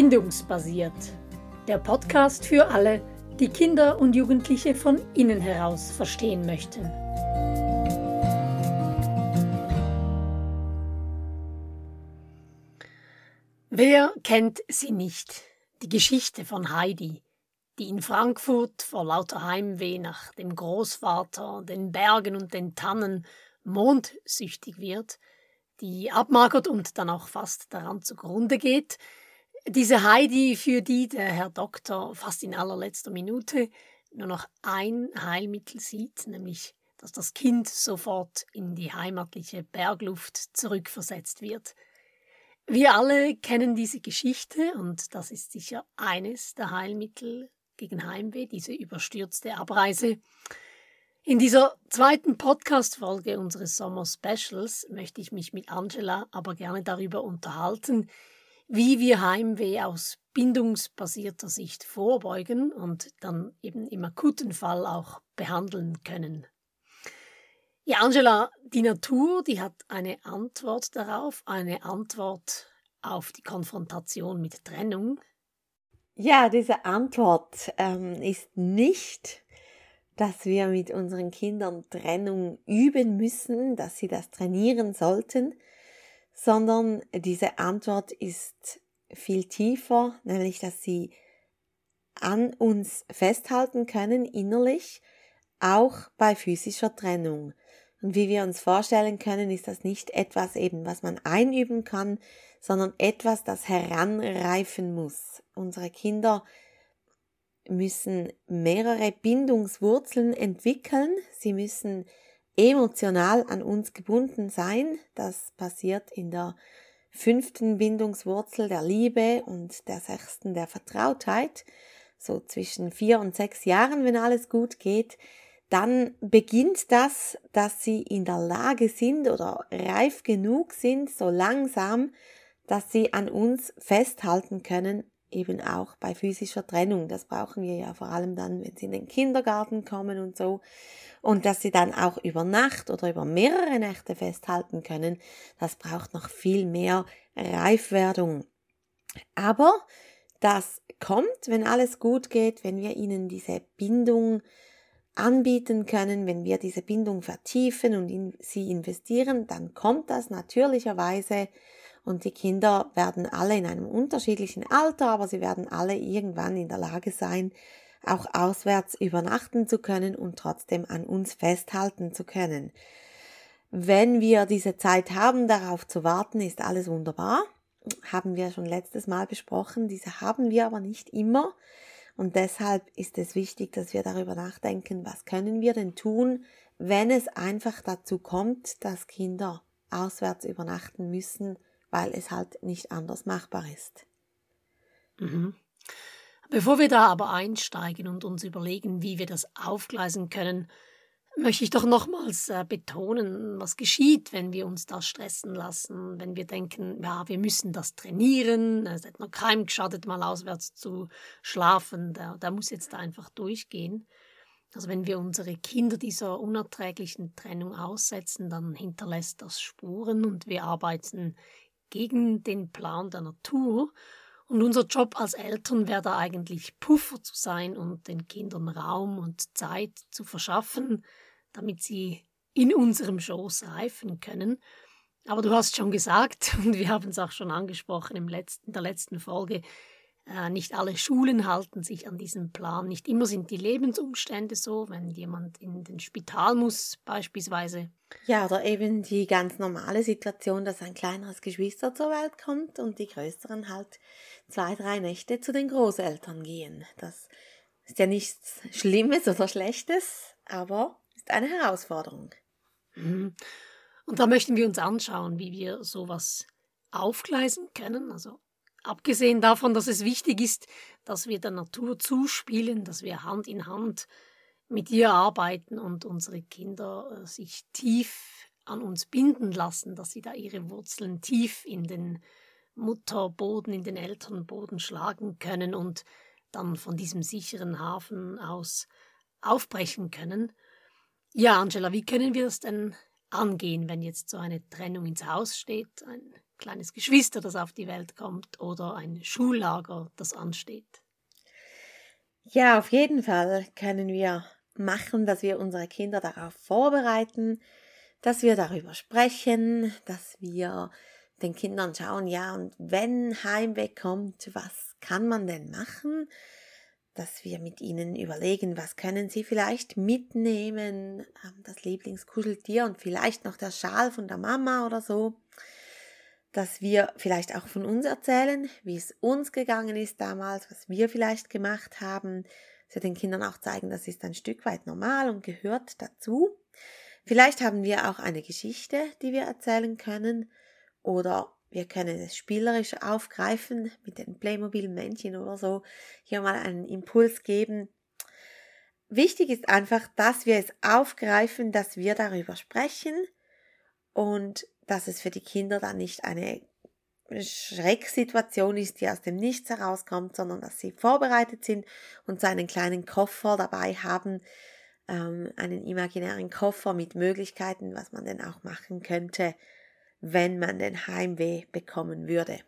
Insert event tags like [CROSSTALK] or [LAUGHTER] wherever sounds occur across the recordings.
Bindungsbasiert. Der Podcast für alle, die Kinder und Jugendliche von innen heraus verstehen möchten. Wer kennt sie nicht? Die Geschichte von Heidi, die in Frankfurt vor lauter Heimweh nach dem Großvater, den Bergen und den Tannen mondsüchtig wird, die abmagert und dann auch fast daran zugrunde geht, diese Heidi, für die der Herr Doktor fast in allerletzter Minute nur noch ein Heilmittel sieht, nämlich dass das Kind sofort in die heimatliche Bergluft zurückversetzt wird. Wir alle kennen diese Geschichte und das ist sicher eines der Heilmittel gegen Heimweh, diese überstürzte Abreise. In dieser zweiten Podcast-Folge unseres Sommer-Specials möchte ich mich mit Angela aber gerne darüber unterhalten, wie wir Heimweh aus bindungsbasierter Sicht vorbeugen und dann eben im akuten Fall auch behandeln können. Ja, Angela, die Natur, die hat eine Antwort darauf, eine Antwort auf die Konfrontation mit Trennung. Ja, diese Antwort ähm, ist nicht, dass wir mit unseren Kindern Trennung üben müssen, dass sie das trainieren sollten, sondern diese Antwort ist viel tiefer, nämlich dass sie an uns festhalten können innerlich, auch bei physischer Trennung. Und wie wir uns vorstellen können, ist das nicht etwas eben, was man einüben kann, sondern etwas, das heranreifen muss. Unsere Kinder müssen mehrere Bindungswurzeln entwickeln. Sie müssen emotional an uns gebunden sein. Das passiert in der fünften Bindungswurzel der Liebe und der sechsten der Vertrautheit. So zwischen vier und sechs Jahren, wenn alles gut geht, dann beginnt das, dass sie in der Lage sind oder reif genug sind, so langsam, dass sie an uns festhalten können, eben auch bei physischer Trennung. Das brauchen wir ja vor allem dann, wenn sie in den Kindergarten kommen und so. Und dass sie dann auch über Nacht oder über mehrere Nächte festhalten können, das braucht noch viel mehr Reifwerdung. Aber das kommt, wenn alles gut geht, wenn wir ihnen diese Bindung anbieten können, wenn wir diese Bindung vertiefen und in sie investieren, dann kommt das natürlicherweise und die Kinder werden alle in einem unterschiedlichen Alter, aber sie werden alle irgendwann in der Lage sein, auch auswärts übernachten zu können und trotzdem an uns festhalten zu können. Wenn wir diese Zeit haben, darauf zu warten, ist alles wunderbar. Haben wir schon letztes Mal besprochen. Diese haben wir aber nicht immer. Und deshalb ist es wichtig, dass wir darüber nachdenken, was können wir denn tun, wenn es einfach dazu kommt, dass Kinder auswärts übernachten müssen weil es halt nicht anders machbar ist. Mhm. Bevor wir da aber einsteigen und uns überlegen, wie wir das aufgleisen können, möchte ich doch nochmals äh, betonen, was geschieht, wenn wir uns da stressen lassen, wenn wir denken, ja, wir müssen das trainieren, es hat noch keinem geschadet, mal auswärts zu schlafen, der, der muss jetzt einfach durchgehen. Also wenn wir unsere Kinder dieser unerträglichen Trennung aussetzen, dann hinterlässt das Spuren und wir arbeiten gegen den Plan der Natur. Und unser Job als Eltern wäre da eigentlich Puffer zu sein und den Kindern Raum und Zeit zu verschaffen, damit sie in unserem Schoß reifen können. Aber du hast schon gesagt, [LAUGHS] und wir haben es auch schon angesprochen in der letzten Folge, nicht alle Schulen halten sich an diesen Plan. Nicht immer sind die Lebensumstände so, wenn jemand in den Spital muss beispielsweise. Ja, oder eben die ganz normale Situation, dass ein kleineres Geschwister zur Welt kommt und die größeren halt zwei, drei Nächte zu den Großeltern gehen. Das ist ja nichts Schlimmes oder Schlechtes, aber ist eine Herausforderung. Mhm. Und da möchten wir uns anschauen, wie wir sowas aufgleisen können, also Abgesehen davon, dass es wichtig ist, dass wir der Natur zuspielen, dass wir Hand in Hand mit ihr arbeiten und unsere Kinder äh, sich tief an uns binden lassen, dass sie da ihre Wurzeln tief in den Mutterboden, in den Elternboden schlagen können und dann von diesem sicheren Hafen aus aufbrechen können. Ja, Angela, wie können wir das denn angehen, wenn jetzt so eine Trennung ins Haus steht, ein kleines Geschwister, das auf die Welt kommt oder ein Schullager, das ansteht. Ja, auf jeden Fall können wir machen, dass wir unsere Kinder darauf vorbereiten, dass wir darüber sprechen, dass wir den Kindern schauen, ja, und wenn Heimweh kommt, was kann man denn machen? Dass wir mit ihnen überlegen, was können sie vielleicht mitnehmen, ähm, das Lieblingskuscheltier und vielleicht noch der Schal von der Mama oder so. Dass wir vielleicht auch von uns erzählen, wie es uns gegangen ist damals, was wir vielleicht gemacht haben. Dass den Kindern auch zeigen, das ist ein Stück weit normal und gehört dazu. Vielleicht haben wir auch eine Geschichte, die wir erzählen können oder wir können es spielerisch aufgreifen mit den Playmobil-Männchen oder so, hier mal einen Impuls geben. Wichtig ist einfach, dass wir es aufgreifen, dass wir darüber sprechen und dass es für die Kinder dann nicht eine Schrecksituation ist, die aus dem Nichts herauskommt, sondern dass sie vorbereitet sind und so einen kleinen Koffer dabei haben, ähm, einen imaginären Koffer mit Möglichkeiten, was man denn auch machen könnte, wenn man den Heimweh bekommen würde.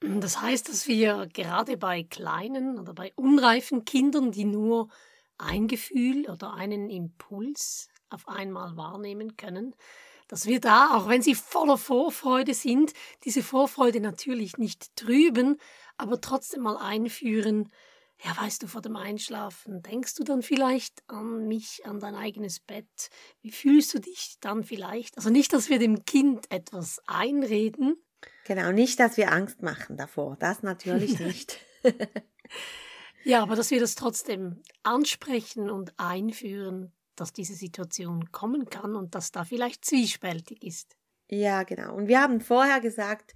Das heißt, dass wir gerade bei kleinen oder bei unreifen Kindern, die nur ein Gefühl oder einen Impuls auf einmal wahrnehmen können, dass wir da, auch wenn sie voller Vorfreude sind, diese Vorfreude natürlich nicht trüben, aber trotzdem mal einführen, ja, weißt du, vor dem Einschlafen, denkst du dann vielleicht an mich, an dein eigenes Bett? Wie fühlst du dich dann vielleicht? Also nicht, dass wir dem Kind etwas einreden. Genau, nicht, dass wir Angst machen davor. Das natürlich [LAUGHS] nicht. ja, aber dass wir das trotzdem ansprechen und einführen, dass diese Situation kommen kann und dass da vielleicht zwiespältig ist. Ja, genau. Und wir haben vorher gesagt,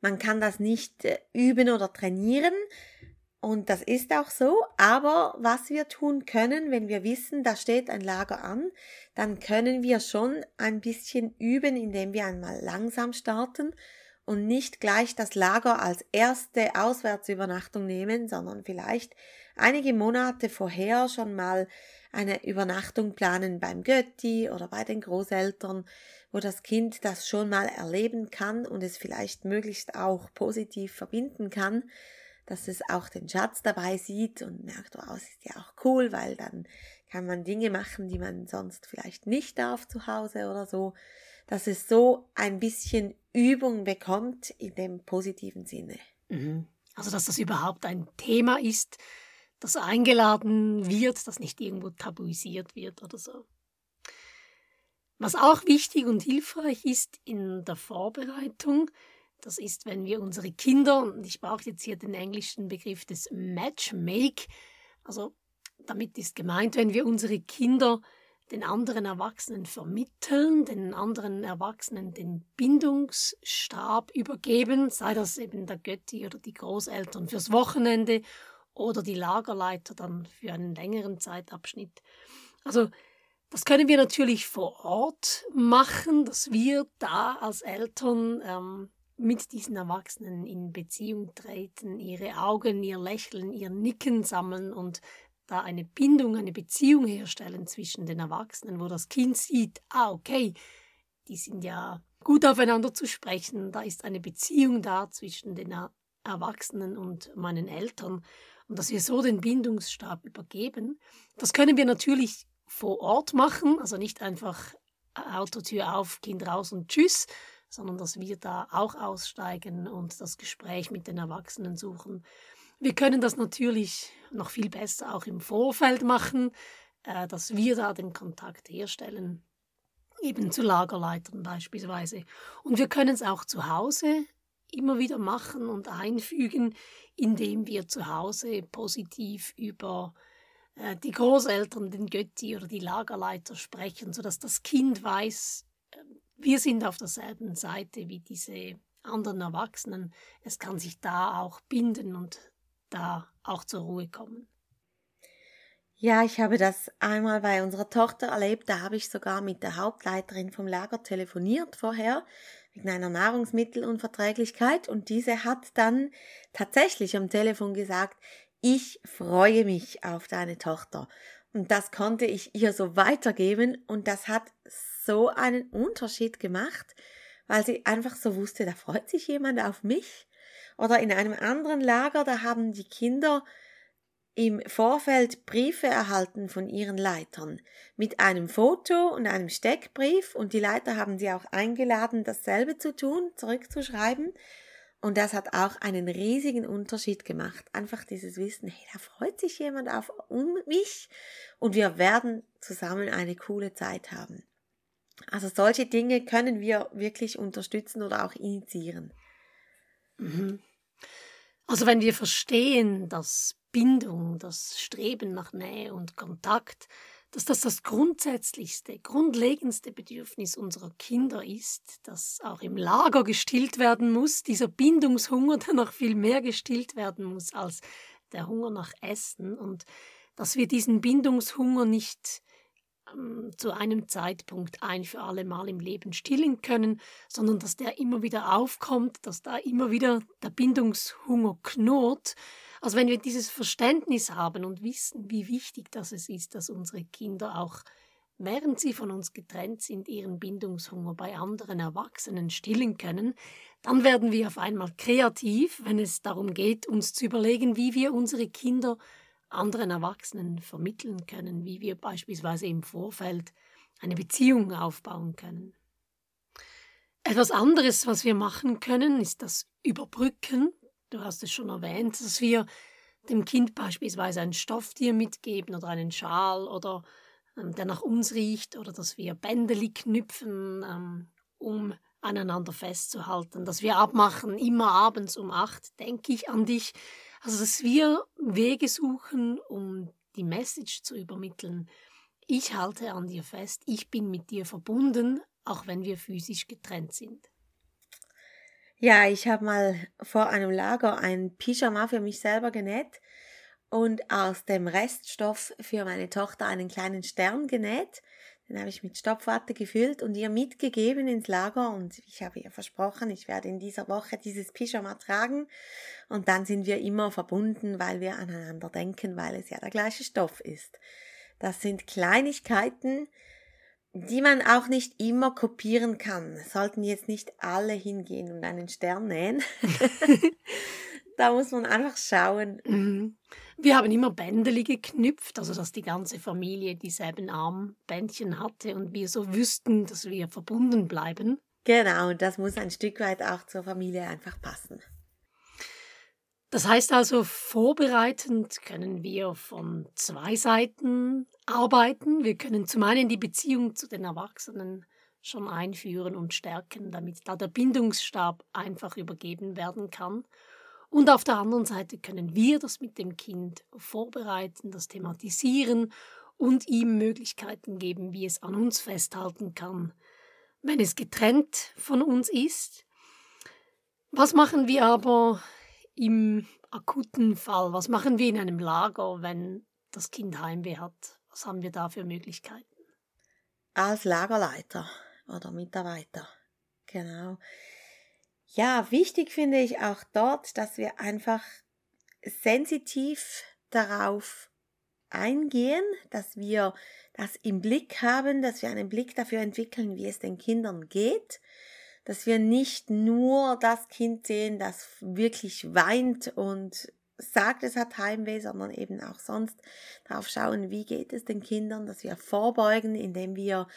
man kann das nicht äh, üben oder trainieren. Und das ist auch so, aber was wir tun können, wenn wir wissen, da steht ein Lager an, dann können wir schon ein bisschen üben, indem wir einmal langsam starten und nicht gleich das Lager als erste Auswärtsübernachtung nehmen, sondern vielleicht einige Monate vorher schon mal eine Übernachtung planen beim Götti oder bei den Großeltern, wo das Kind das schon mal erleben kann und es vielleicht möglichst auch positiv verbinden kann dass es auch den Schatz dabei sieht und merkt, wow, es ist ja auch cool, weil dann kann man Dinge machen, die man sonst vielleicht nicht darf zu Hause oder so, dass es so ein bisschen Übung bekommt in dem positiven Sinne. Mhm. Also, dass das überhaupt ein Thema ist, das eingeladen wird, das nicht irgendwo tabuisiert wird oder so. Was auch wichtig und hilfreich ist in der Vorbereitung, das ist, wenn wir unsere Kinder, und ich brauche jetzt hier den englischen Begriff des Matchmake, also damit ist gemeint, wenn wir unsere Kinder den anderen Erwachsenen vermitteln, den anderen Erwachsenen den Bindungsstab übergeben, sei das eben der Götti oder die Großeltern fürs Wochenende oder die Lagerleiter dann für einen längeren Zeitabschnitt. Also das können wir natürlich vor Ort machen, dass wir da als Eltern ähm, mit diesen Erwachsenen in Beziehung treten, ihre Augen, ihr Lächeln, ihr Nicken sammeln und da eine Bindung, eine Beziehung herstellen zwischen den Erwachsenen, wo das Kind sieht, ah, okay, die sind ja gut aufeinander zu sprechen, da ist eine Beziehung da zwischen den Erwachsenen und meinen Eltern und dass wir so den Bindungsstab übergeben. Das können wir natürlich vor Ort machen, also nicht einfach Autotür auf, Kind raus und tschüss, sondern dass wir da auch aussteigen und das Gespräch mit den Erwachsenen suchen. Wir können das natürlich noch viel besser auch im Vorfeld machen, äh, dass wir da den Kontakt herstellen, eben zu Lagerleitern beispielsweise. Und wir können es auch zu Hause immer wieder machen und einfügen, indem wir zu Hause positiv über äh, die Großeltern, den Götti oder die Lagerleiter sprechen, sodass das Kind weiß, wir sind auf derselben Seite wie diese anderen Erwachsenen. Es kann sich da auch binden und da auch zur Ruhe kommen. Ja, ich habe das einmal bei unserer Tochter erlebt. Da habe ich sogar mit der Hauptleiterin vom Lager telefoniert vorher wegen einer Nahrungsmittelunverträglichkeit und diese hat dann tatsächlich am Telefon gesagt, ich freue mich auf deine Tochter. Und das konnte ich ihr so weitergeben und das hat so einen Unterschied gemacht, weil sie einfach so wusste, da freut sich jemand auf mich. Oder in einem anderen Lager, da haben die Kinder im Vorfeld Briefe erhalten von ihren Leitern mit einem Foto und einem Steckbrief und die Leiter haben sie auch eingeladen, dasselbe zu tun, zurückzuschreiben. Und das hat auch einen riesigen Unterschied gemacht. Einfach dieses Wissen, hey, da freut sich jemand auf um mich und wir werden zusammen eine coole Zeit haben. Also solche Dinge können wir wirklich unterstützen oder auch initiieren. Mhm. Also wenn wir verstehen, dass Bindung, das Streben nach Nähe und Kontakt, dass das das grundsätzlichste, grundlegendste Bedürfnis unserer Kinder ist, das auch im Lager gestillt werden muss, dieser Bindungshunger, der noch viel mehr gestillt werden muss als der Hunger nach Essen und dass wir diesen Bindungshunger nicht ähm, zu einem Zeitpunkt ein für alle Mal im Leben stillen können, sondern dass der immer wieder aufkommt, dass da immer wieder der Bindungshunger knurrt. Also wenn wir dieses Verständnis haben und wissen, wie wichtig das ist, dass unsere Kinder auch während sie von uns getrennt sind, ihren Bindungshunger bei anderen Erwachsenen stillen können, dann werden wir auf einmal kreativ, wenn es darum geht, uns zu überlegen, wie wir unsere Kinder anderen Erwachsenen vermitteln können, wie wir beispielsweise im Vorfeld eine Beziehung aufbauen können. Etwas anderes, was wir machen können, ist das Überbrücken. Du hast es schon erwähnt, dass wir dem Kind beispielsweise ein Stofftier mitgeben oder einen Schal oder ähm, der nach uns riecht oder dass wir Bändeli knüpfen, ähm, um aneinander festzuhalten, dass wir abmachen, immer abends um acht denke ich an dich, also, dass wir Wege suchen, um die Message zu übermitteln. Ich halte an dir fest, ich bin mit dir verbunden, auch wenn wir physisch getrennt sind. Ja, ich habe mal vor einem Lager ein Pyjama für mich selber genäht und aus dem Reststoff für meine Tochter einen kleinen Stern genäht. Den habe ich mit Stopfwatte gefüllt und ihr mitgegeben ins Lager und ich habe ihr versprochen, ich werde in dieser Woche dieses Pyjama tragen und dann sind wir immer verbunden, weil wir aneinander denken, weil es ja der gleiche Stoff ist. Das sind Kleinigkeiten, die man auch nicht immer kopieren kann. Sollten jetzt nicht alle hingehen und einen Stern nähen. [LAUGHS] da muss man einfach schauen. Mhm. Wir haben immer Bändeli geknüpft, also dass die ganze Familie dieselben Armbändchen hatte und wir so wüssten, dass wir verbunden bleiben. Genau, das muss ein Stück weit auch zur Familie einfach passen. Das heißt also, vorbereitend können wir von zwei Seiten arbeiten. Wir können zum einen die Beziehung zu den Erwachsenen schon einführen und stärken, damit da der Bindungsstab einfach übergeben werden kann. Und auf der anderen Seite können wir das mit dem Kind vorbereiten, das thematisieren und ihm Möglichkeiten geben, wie es an uns festhalten kann, wenn es getrennt von uns ist. Was machen wir aber im akuten Fall? Was machen wir in einem Lager, wenn das Kind Heimweh hat? Was haben wir da für Möglichkeiten? Als Lagerleiter oder Mitarbeiter. Genau. Ja, wichtig finde ich auch dort, dass wir einfach sensitiv darauf eingehen, dass wir das im Blick haben, dass wir einen Blick dafür entwickeln, wie es den Kindern geht, dass wir nicht nur das Kind sehen, das wirklich weint und sagt, es hat Heimweh, sondern eben auch sonst darauf schauen, wie geht es den Kindern, dass wir vorbeugen, indem wir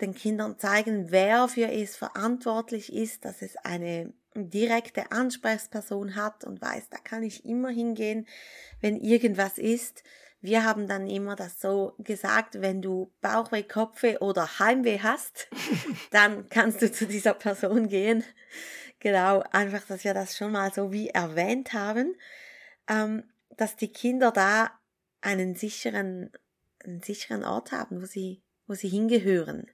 den Kindern zeigen, wer für es verantwortlich ist, dass es eine direkte Ansprechperson hat und weiß, da kann ich immer hingehen, wenn irgendwas ist. Wir haben dann immer das so gesagt, wenn du Bauchweh, Kopfweh oder Heimweh hast, [LAUGHS] dann kannst du zu dieser Person gehen. Genau, einfach, dass wir das schon mal so wie erwähnt haben, ähm, dass die Kinder da einen sicheren, einen sicheren Ort haben, wo sie, wo sie hingehören.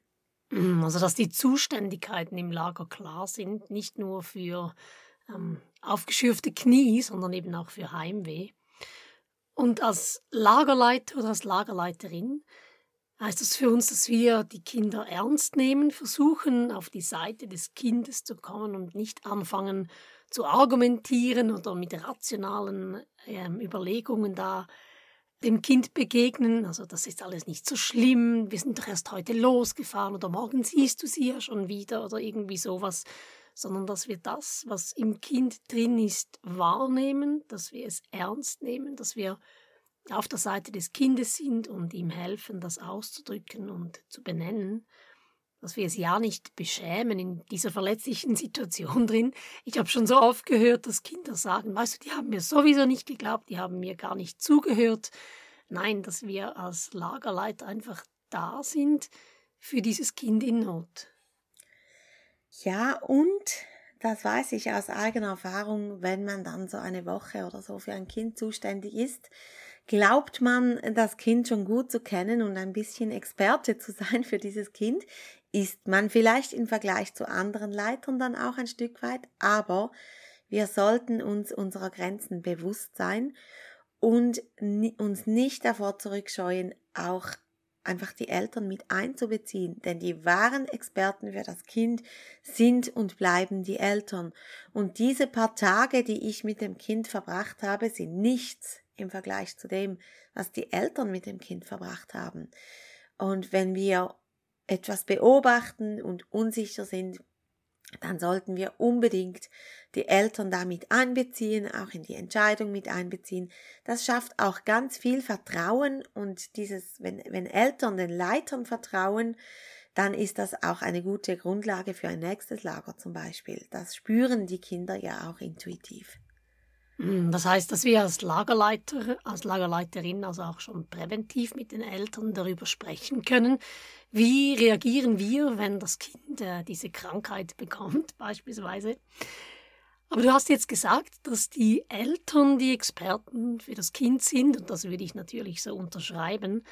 Mm, also, dass die Zuständigkeiten im Lager klar sind, nicht nur für ähm, aufgeschürfte Knie, sondern eben auch für Heimweh. Und als Lagerleiter oder als Lagerleiterin heißt das für uns, dass wir die Kinder ernst nehmen, versuchen, auf die Seite des Kindes zu kommen und nicht anfangen zu argumentieren oder mit rationalen ähm, Überlegungen da dem Kind begegnen. Also das ist alles nicht so schlimm. Wir sind doch erst heute losgefahren oder morgen siehst du sie ja schon wieder oder irgendwie sowas. Sondern dass wir das, was im Kind drin ist, wahrnehmen, dass wir es ernst nehmen, dass wir auf der Seite des Kindes sind und ihm helfen, das auszudrücken und zu benennen dass wir es ja nicht beschämen in dieser verletzlichen [LAUGHS] Situation drin. Ich habe schon so oft gehört, dass Kinder sagen, weißt du, die haben mir sowieso nicht geglaubt, die haben mir gar nicht zugehört. Nein, dass wir als Lagerleiter einfach da sind für dieses Kind in Not. Ja, und das weiß ich aus eigener Erfahrung, wenn man dann so eine Woche oder so für ein Kind zuständig ist, glaubt man, das Kind schon gut zu kennen und ein bisschen Experte zu [LAUGHS] sein für dieses Kind, ist man vielleicht im Vergleich zu anderen Leitern dann auch ein Stück weit, aber wir sollten uns unserer Grenzen bewusst sein und uns nicht davor zurückscheuen, auch einfach die Eltern mit einzubeziehen, denn die wahren Experten für das Kind sind und bleiben die Eltern. Und diese paar Tage, die ich mit dem Kind verbracht habe, sind nichts im Vergleich zu dem, was die Eltern mit dem Kind verbracht haben. Und wenn wir etwas beobachten und unsicher sind, dann sollten wir unbedingt die Eltern damit einbeziehen, auch in die Entscheidung mit einbeziehen. Das schafft auch ganz viel Vertrauen und dieses, wenn, wenn Eltern den Leitern vertrauen, dann ist das auch eine gute Grundlage für ein nächstes Lager zum Beispiel. Das spüren die Kinder ja auch intuitiv. Hm, das heißt, dass wir als Lagerleiter, als Lagerleiterin also auch schon präventiv mit den Eltern darüber sprechen können. Wie reagieren wir, wenn das Kind äh, diese Krankheit bekommt, [LAUGHS] beispielsweise? Aber du hast jetzt gesagt, dass die Eltern die Experten für das Kind sind, und das würde ich natürlich so unterschreiben.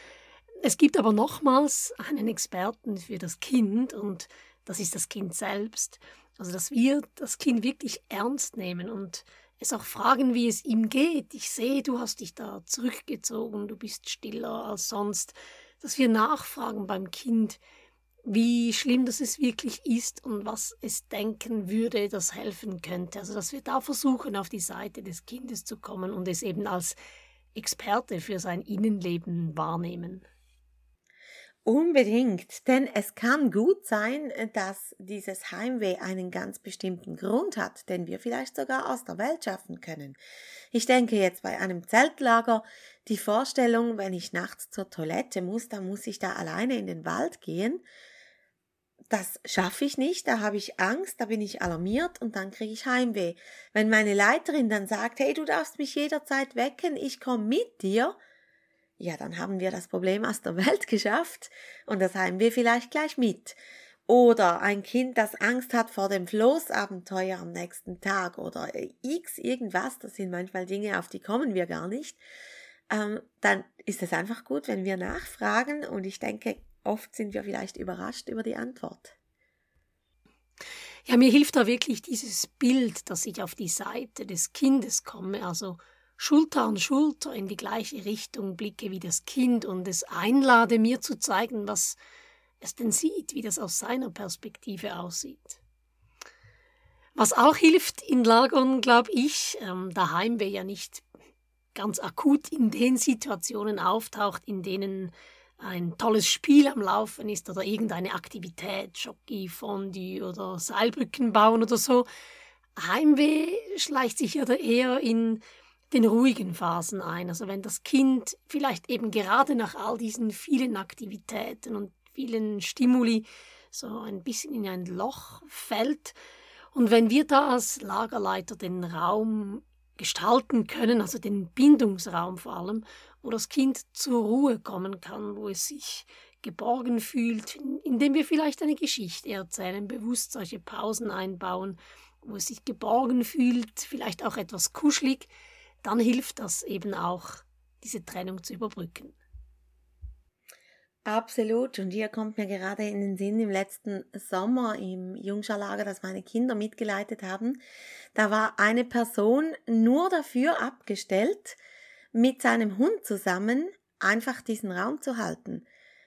Es gibt aber nochmals einen Experten für das Kind, und das ist das Kind selbst. Also, dass wir das Kind wirklich ernst nehmen und es auch fragen, wie es ihm geht. Ich sehe, du hast dich da zurückgezogen, du bist stiller als sonst. Dass wir nachfragen beim Kind, wie schlimm das es wirklich ist und was es denken würde, das helfen könnte. Also dass wir da versuchen, auf die Seite des Kindes zu kommen und es eben als Experte für sein Innenleben wahrnehmen. Unbedingt, denn es kann gut sein, äh, dass dieses Heimweh einen ganz bestimmten Grund hat, den wir vielleicht sogar aus der Welt schaffen können. Ich denke jetzt bei einem Zeltlager die Vorstellung, wenn ich nachts zur Toilette muss, dann muss ich da alleine in den Wald gehen. Das schaffe ich nicht, da habe ich Angst, da bin ich alarmiert und dann kriege ich Heimweh. Wenn meine Leiterin dann sagt, hey, du darfst mich jederzeit wecken, ich komme mit dir, ja, dann haben wir das Problem aus der [LAUGHS] Welt geschafft und das haben wir vielleicht gleich mit. Oder ein Kind, das Angst hat vor dem Floßabenteuer am nächsten Tag oder x irgendwas, das sind manchmal Dinge, auf die kommen wir gar nicht. Ähm, dann ist es einfach gut, wenn wir nachfragen und ich denke, oft sind wir vielleicht überrascht über die Antwort. Ja, mir hilft da wirklich dieses Bild, dass ich auf die Seite des Kindes komme, also Schulter an Schulter in die gleiche Richtung blicke wie das Kind und es einlade, mir zu zeigen, was es denn sieht, wie das aus seiner Perspektive aussieht. Was auch hilft in Lagern, glaube ich, ähm, daheim wir ja nicht ganz akut in den Situationen auftaucht, in denen ein tolles Spiel am Laufen ist oder irgendeine Aktivität, Jockey, Fondue oder Seilbrücken bauen oder so. Heimweh schleicht sich ja da eher in den ruhigen Phasen ein. Also wenn das Kind vielleicht eben gerade nach all diesen vielen Aktivitäten und vielen Stimuli so ein bisschen in ein Loch fällt. Und wenn wir da als Lagerleiter den Raum gestalten können, also den Bindungsraum vor allem, wo das Kind zur Ruhe kommen kann, wo es sich geborgen fühlt, indem wir vielleicht eine Geschichte erzählen, bewusst solche Pausen einbauen, wo es sich geborgen fühlt, vielleicht auch etwas kuschelig, dann hilft das eben auch, diese Trennung zu überbrücken. Absolut. Und hier kommt mir gerade in den Sinn im letzten Sommer im Jungscharlager, das meine Kinder mitgeleitet haben. Da war eine Person nur dafür abgestellt, mit seinem Hund zusammen einfach diesen Raum zu halten.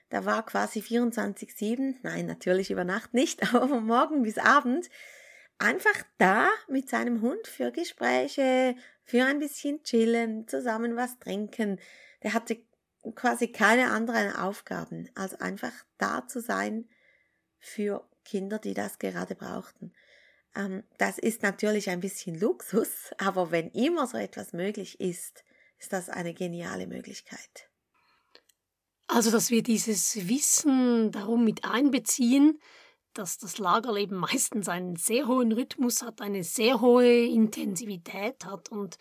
Da war quasi 24-7, nein, natürlich über Nacht nicht, [LAUGHS] aber von morgen bis Abend einfach da mit seinem Hund für Gespräche, für ein bisschen chillen, zusammen was trinken. der hatte quasi keine anderen Aufgaben, als einfach da zu sein für Kinder, die das gerade brauchten. Ähm, das ist natürlich ein bisschen Luxus, [LAUGHS] aber wenn immer so etwas möglich ist, ist das eine geniale Möglichkeit. Also, dass wir dieses Wissen darum mit einbeziehen, dass das Lagerleben meistens einen sehr hohen Rhythmus hat, eine sehr hohe Intensivität hat und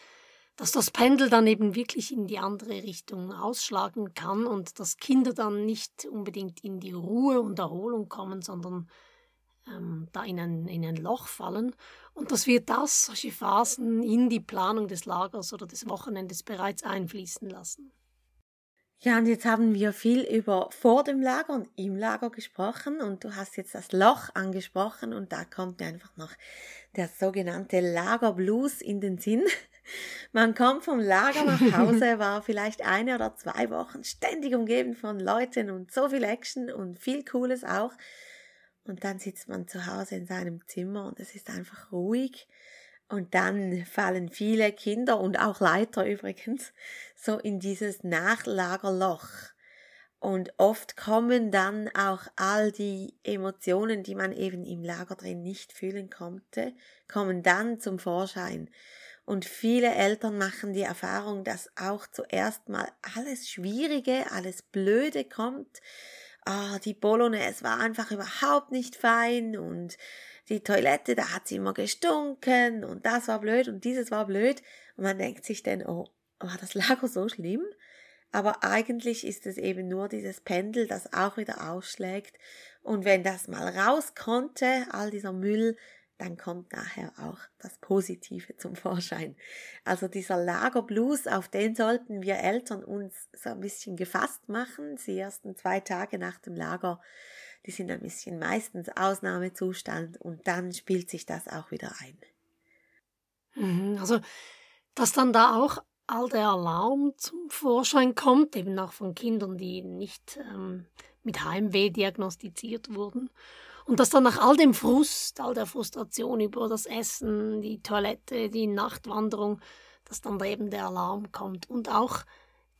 dass das Pendel dann eben wirklich in die andere Richtung ausschlagen kann und dass Kinder dann nicht unbedingt in die Ruhe und Erholung kommen, sondern ähm, da in ein, in ein Loch fallen und dass wir das, solche Phasen in die Planung des Lagers oder des Wochenendes bereits einfließen lassen. Ja, und jetzt haben wir viel über vor dem Lager und im Lager gesprochen und du hast jetzt das Loch angesprochen und da kommt mir einfach noch der sogenannte Lagerblues in den Sinn. [LAUGHS] Man kommt vom Lager nach Hause, [LAUGHS] war vielleicht eine oder zwei Wochen ständig umgeben von Leuten und so viel Action und viel Cooles auch. Und dann sitzt man zu Hause in seinem Zimmer und es ist einfach ruhig und dann fallen viele Kinder und auch Leiter übrigens [LAUGHS] so in dieses Nachlagerloch. Und oft kommen dann auch all die Emotionen, die man eben im Lager drin nicht fühlen konnte, kommen dann zum Vorschein. Und viele Eltern machen die Erfahrung, dass auch zuerst mal alles Schwierige, alles Blöde kommt. Ah, die Bolognese war einfach überhaupt nicht fein und die Toilette, da hat sie immer gestunken und das war blöd und dieses war blöd. Und man denkt sich dann, oh, war das Lager so schlimm? Aber eigentlich ist es eben nur dieses Pendel, das auch wieder ausschlägt. Und wenn das mal raus konnte, all dieser Müll, dann kommt nachher auch das Positive zum Vorschein. Also dieser Lagerblues, auf den sollten wir Eltern uns so ein bisschen gefasst machen, die ersten zwei Tage nach dem Lager die sind ein bisschen meistens Ausnahmezustand und dann spielt sich das auch wieder ein. Mhm, also, dass dann da auch all der Alarm zum Vorschein kommt, eben auch von Kindern, die nicht ähm, mit Heimweh diagnostiziert wurden. Und dass dann nach all dem Frust, all der Frustration über das Essen, die Toilette, die Nachtwanderung, dass dann da eben der Alarm kommt. Und auch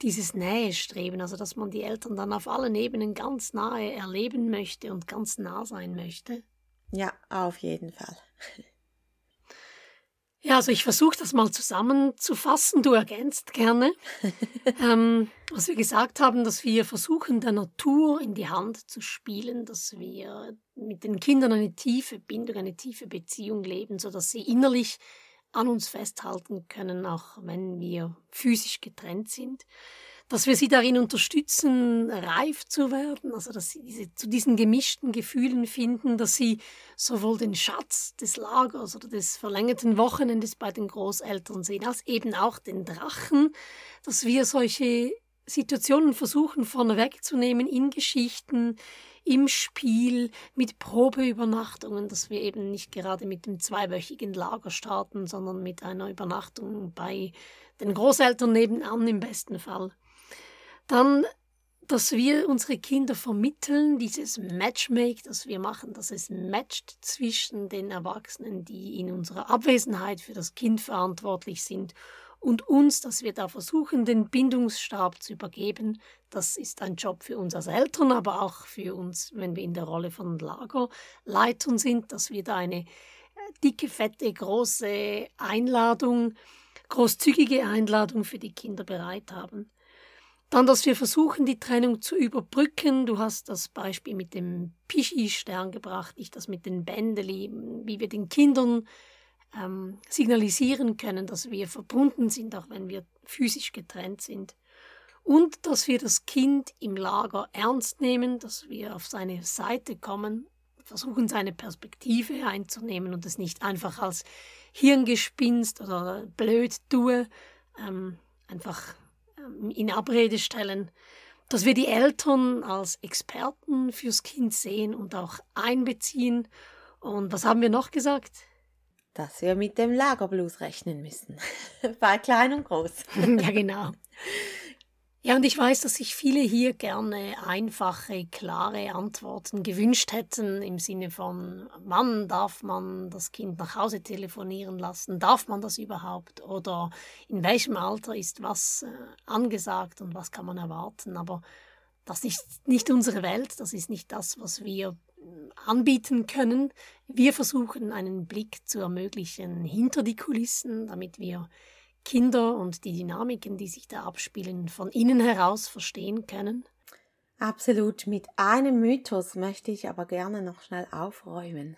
dieses Nähestreben, also dass man die Eltern dann auf allen Ebenen ganz nahe erleben möchte und ganz nah sein möchte. Ja, auf jeden Fall. [LAUGHS] Ja, also ich versuche das mal zusammenzufassen. Du ergänzt gerne, [LAUGHS] ähm, was wir gesagt haben, dass wir versuchen, der Natur in die Hand zu spielen, dass wir mit den Kindern eine tiefe Bindung, eine tiefe Beziehung leben, sodass sie innerlich an uns festhalten können, auch wenn wir physisch getrennt sind. Dass wir sie darin unterstützen, reif zu werden, also dass sie diese, zu diesen gemischten Gefühlen finden, dass sie sowohl den Schatz des Lagers oder des verlängerten Wochenendes bei den Großeltern sehen, als eben auch den Drachen, dass wir solche Situationen versuchen vorneweg zu nehmen in Geschichten, im Spiel mit Probeübernachtungen, dass wir eben nicht gerade mit dem zweiwöchigen Lager starten, sondern mit einer Übernachtung bei den Großeltern nebenan im besten Fall. Dann, dass wir unsere Kinder vermitteln, dieses Matchmake, das wir machen, dass es matcht zwischen den Erwachsenen, die in unserer Abwesenheit für das Kind verantwortlich sind und uns, dass wir da versuchen, den Bindungsstab zu übergeben. Das ist ein Job für uns als Eltern, aber auch für uns, wenn wir in der Rolle von Lagerleitern sind, dass wir da eine äh, dicke, fette, große Einladung, großzügige Einladung für die Kinder bereit haben. Dann, dass wir versuchen, die Trennung zu überbrücken. Du hast das Beispiel mit dem Pischi-Stern gebracht, ich das mit den Bändeli, wie wir den Kindern ähm, signalisieren können, dass wir verbunden sind, auch wenn wir physisch getrennt sind. Und dass wir das Kind im Lager ernst nehmen, dass wir auf seine Seite kommen, versuchen seine Perspektive einzunehmen und es nicht einfach als Hirngespinst oder blöd tue, ähm, einfach ähm, in Abrede stellen, dass wir die Eltern als Experten fürs Kind sehen und auch einbeziehen. Und was haben wir noch gesagt? Dass wir mit dem Lagerblues rechnen müssen. [LAUGHS] Bei klein und groß. [LAUGHS] ja, genau. Ja, und ich weiß, dass sich viele hier gerne einfache, klare Antworten gewünscht hätten im Sinne von, wann darf man das Kind nach Hause telefonieren lassen? Darf man das überhaupt? Oder in welchem Alter ist was äh, angesagt und was kann man erwarten? Aber das ist nicht unsere Welt, das ist nicht das, was wir anbieten können. Wir versuchen einen Blick zu ermöglichen hinter die Kulissen, damit wir Kinder und die Dynamiken, die sich da abspielen, von innen heraus verstehen können? Absolut. Mit einem Mythos möchte ich aber gerne noch schnell aufräumen.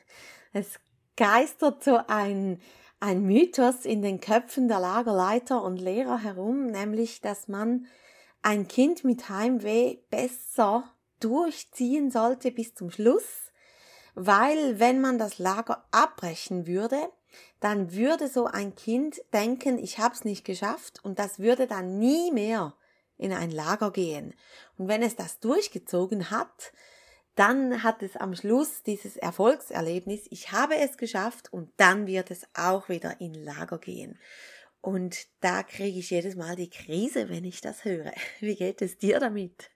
Es geistert so ein, ein Mythos in den Köpfen der Lagerleiter und Lehrer herum, nämlich, dass man ein Kind mit Heimweh besser durchziehen sollte bis zum Schluss, weil wenn man das Lager abbrechen würde, dann würde so ein Kind denken, ich habe es nicht geschafft und das würde dann nie mehr in ein Lager gehen. Und wenn es das durchgezogen hat, dann hat es am Schluss dieses Erfolgserlebnis, ich habe es geschafft und dann wird es auch wieder in Lager gehen. Und da kriege ich jedes Mal die Krise, wenn ich das höre. [LAUGHS] Wie geht es dir damit?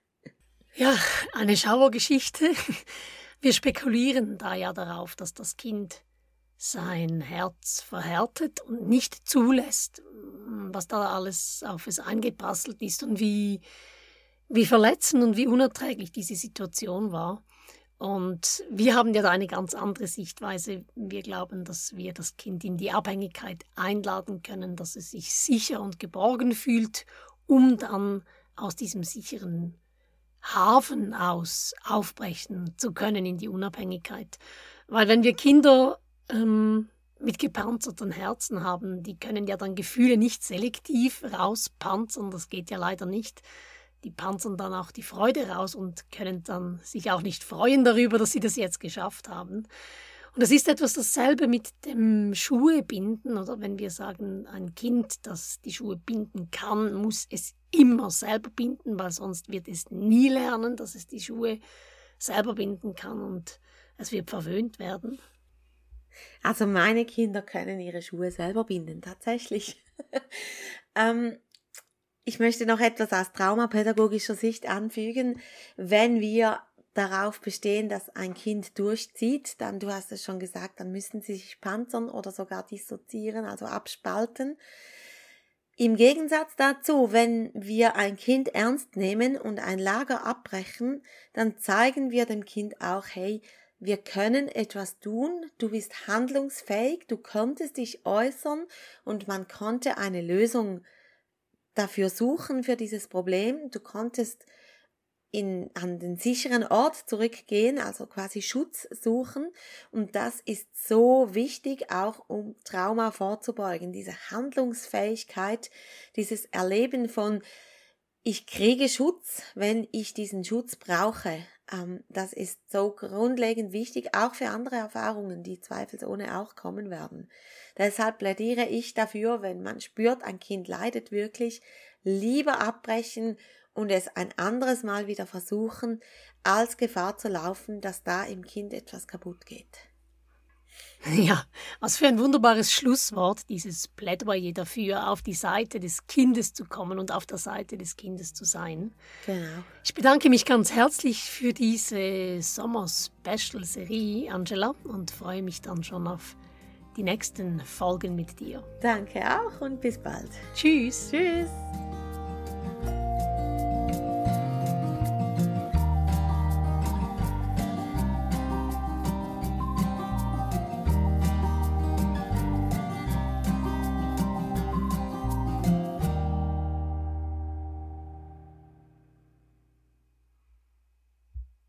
Ja, eine Schauergeschichte. [LAUGHS] Wir spekulieren da ja darauf, dass das Kind sein Herz verhärtet und nicht zulässt, was da alles auf es eingeprasselt ist und wie, wie verletzend und wie unerträglich diese Situation war. Und wir haben ja da eine ganz andere Sichtweise. Wir glauben, dass wir das Kind in die Abhängigkeit einladen können, dass es sich sicher und geborgen fühlt, um dann aus diesem sicheren Hafen aus aufbrechen zu können in die Unabhängigkeit. Weil wenn wir Kinder ähm, mit gepanzerten Herzen haben, die können ja dann Gefühle nicht selektiv rauspanzern, das geht ja leider nicht. Die panzern dann auch die Freude raus und können dann sich auch nicht freuen darüber, dass sie das jetzt geschafft haben. Und das ist etwas dasselbe mit dem Schuhe binden oder wenn wir sagen, ein Kind, das die Schuhe binden kann, muss es immer selber binden, weil sonst wird es nie lernen, dass es die Schuhe selber binden kann und es wird verwöhnt werden. Also meine Kinder können ihre Schuhe selber binden, tatsächlich. [LAUGHS] ähm, ich möchte noch etwas aus traumapädagogischer Sicht anfügen. Wenn wir darauf bestehen, dass ein Kind durchzieht, dann, du hast es schon gesagt, dann müssen sie sich panzern oder sogar dissoziieren, also abspalten. Im Gegensatz dazu, wenn wir ein Kind ernst nehmen und ein Lager abbrechen, dann zeigen wir dem Kind auch, hey, wir können etwas tun, du bist handlungsfähig, du konntest dich äußern und man konnte eine Lösung dafür suchen für dieses Problem. Du konntest in, an den sicheren Ort zurückgehen, also quasi Schutz suchen. Und das ist so wichtig, auch um Trauma vorzubeugen. Diese Handlungsfähigkeit, dieses Erleben von, ich kriege Schutz, wenn ich diesen Schutz brauche. Ähm, das ist so grundlegend wichtig, auch für andere Erfahrungen, die zweifelsohne auch kommen werden. Deshalb plädiere ich dafür, wenn man spürt, ein Kind leidet wirklich, lieber abbrechen und es ein anderes Mal wieder versuchen, als Gefahr zu laufen, dass da im Kind etwas kaputt geht. [LAUGHS] Ja, was für ein wunderbares Schlusswort, dieses Plädoyer dafür, auf die Seite des Kindes zu kommen und auf der Seite des Kindes zu sein. Genau. Ich bedanke mich ganz herzlich für diese Sommer-Special-Serie, Angela, und freue mich dann schon auf die nächsten Folgen mit dir. Danke auch und bis bald. Tschüss. Tschüss.